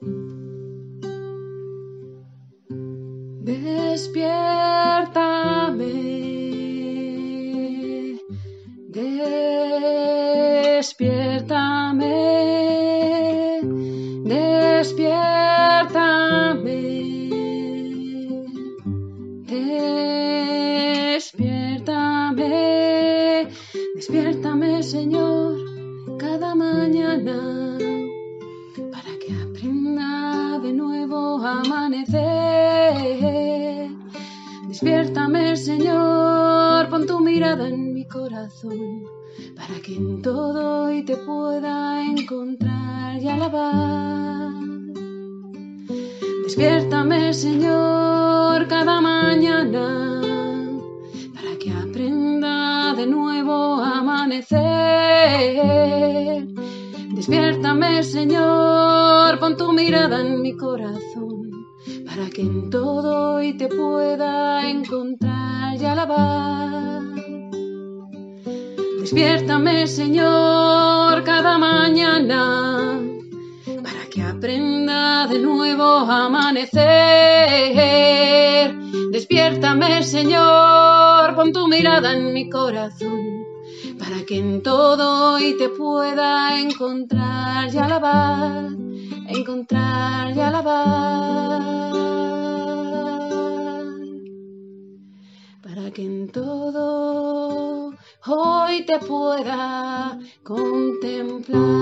Despiértame, despiértame, despiértame, despiértame, despiértame, Señor, cada mañana. Despiértame, Señor, pon tu mirada en mi corazón, para que en todo hoy te pueda encontrar y alabar. Despiértame, Señor, cada mañana, para que aprenda de nuevo a amanecer. Despiértame, Señor, pon tu mirada en mi corazón, para que en todo hoy te pueda encontrar y alabar. Despiértame, Señor, cada mañana, para que aprenda de nuevo a amanecer. Despiértame, Señor, pon tu mirada en mi corazón, para que en todo hoy te pueda encontrar y alabar, encontrar y alabar. Para que en todo hoy te pueda contemplar.